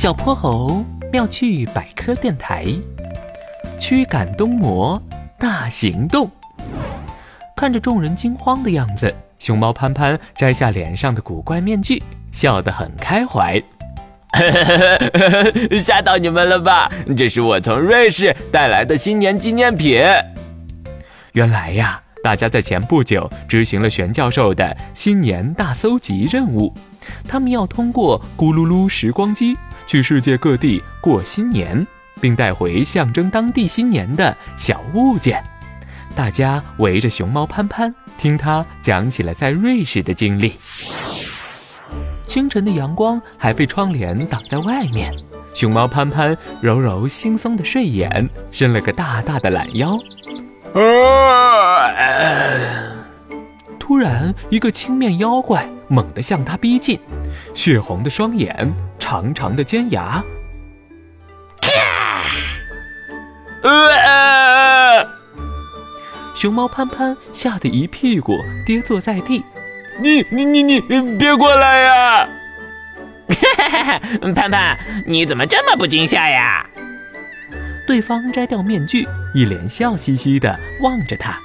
小泼猴妙趣百科电台，驱赶冬魔大行动。看着众人惊慌的样子，熊猫潘潘摘下脸上的古怪面具，笑得很开怀。吓到你们了吧？这是我从瑞士带来的新年纪念品。原来呀，大家在前不久执行了玄教授的新年大搜集任务，他们要通过咕噜噜时光机去世界各地过新年，并带回象征当地新年的小物件。大家围着熊猫潘潘，听他讲起了在瑞士的经历。清晨的阳光还被窗帘挡在外面，熊猫潘潘揉揉惺忪的睡眼，伸了个大大的懒腰。突然，一个青面妖怪猛地向他逼近，血红的双眼，长长的尖牙。熊猫潘潘吓得一屁股跌坐在地。你你你你别过来呀！潘潘，你怎么这么不惊吓呀？对方摘掉面具，一脸笑嘻嘻的望着他。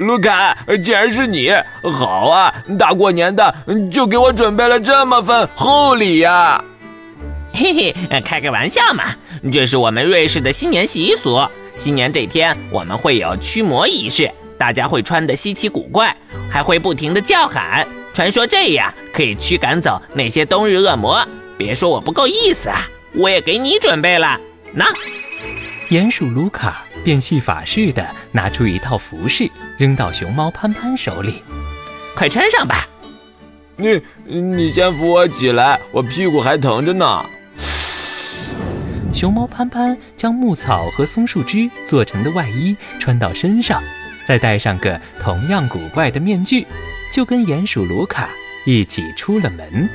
卢卡，竟然是你！好啊，大过年的就给我准备了这么份厚礼呀！嘿嘿，开个玩笑嘛，这是我们瑞士的新年习俗。新年这天，我们会有驱魔仪式，大家会穿的稀奇古怪，还会不停的叫喊。传说这样可以驱赶走那些冬日恶魔。别说我不够意思啊，我也给你准备了。那，鼹鼠卢卡变戏法似的拿出一套服饰，扔到熊猫潘潘手里，快穿上吧。你你先扶我起来，我屁股还疼着呢。熊猫潘潘将牧草和松树枝做成的外衣穿到身上，再戴上个同样古怪的面具。就跟鼹鼠卢卡一起出了门。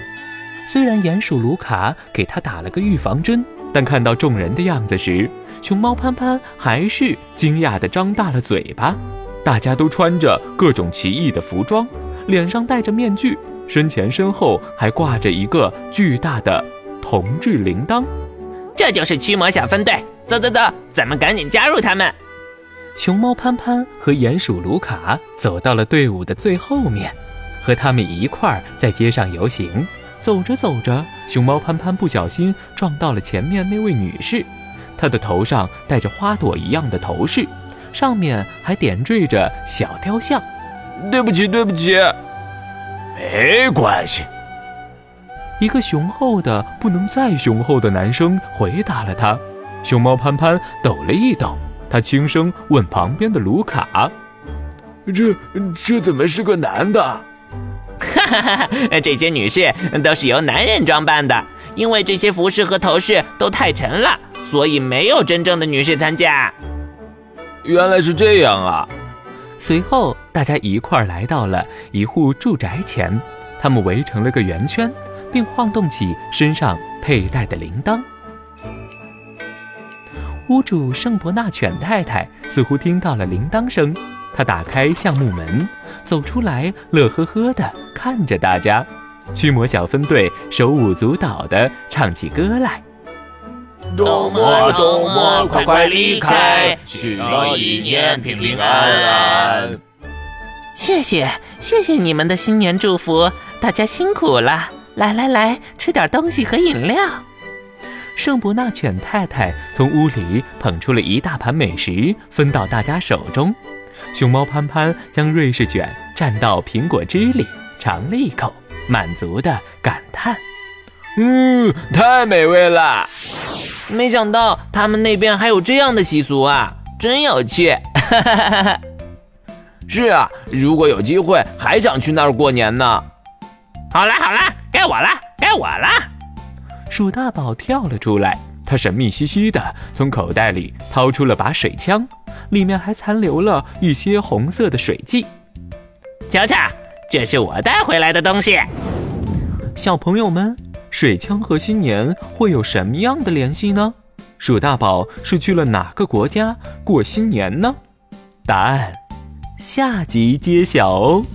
虽然鼹鼠卢卡给他打了个预防针，但看到众人的样子时，熊猫潘潘还是惊讶地张大了嘴巴。大家都穿着各种奇异的服装，脸上戴着面具，身前身后还挂着一个巨大的铜制铃铛。这就是驱魔小分队，走走走，咱们赶紧加入他们。熊猫潘潘和鼹鼠卢卡走到了队伍的最后面，和他们一块儿在街上游行。走着走着，熊猫潘潘不小心撞到了前面那位女士，她的头上戴着花朵一样的头饰，上面还点缀着小雕像。对不起，对不起，没关系。一个雄厚的不能再雄厚的男生回答了他。熊猫潘潘抖了一抖。他轻声问旁边的卢卡：“这这怎么是个男的？”哈哈哈！这些女士都是由男人装扮的，因为这些服饰和头饰都太沉了，所以没有真正的女士参加。原来是这样啊！随后，大家一块儿来到了一户住宅前，他们围成了个圆圈，并晃动起身上佩戴的铃铛。屋主圣伯纳犬太太似乎听到了铃铛声，她打开橡木门，走出来，乐呵呵地看着大家。驱魔小分队手舞足蹈地唱起歌来：“冬魔，冬魔，快快离开，新的一年平平安安。”谢谢，谢谢你们的新年祝福，大家辛苦了。来来来，吃点东西和饮料。圣伯纳犬太太从屋里捧出了一大盘美食，分到大家手中。熊猫潘潘将瑞士卷蘸到苹果汁里，尝了一口，满足的感叹：“嗯，太美味了！没想到他们那边还有这样的习俗啊，真有趣！” 是啊，如果有机会，还想去那儿过年呢。好啦好啦，该我啦，该我啦。鼠大宝跳了出来，他神秘兮兮的从口袋里掏出了把水枪，里面还残留了一些红色的水迹。瞧瞧，这是我带回来的东西。小朋友们，水枪和新年会有什么样的联系呢？鼠大宝是去了哪个国家过新年呢？答案，下集揭晓哦。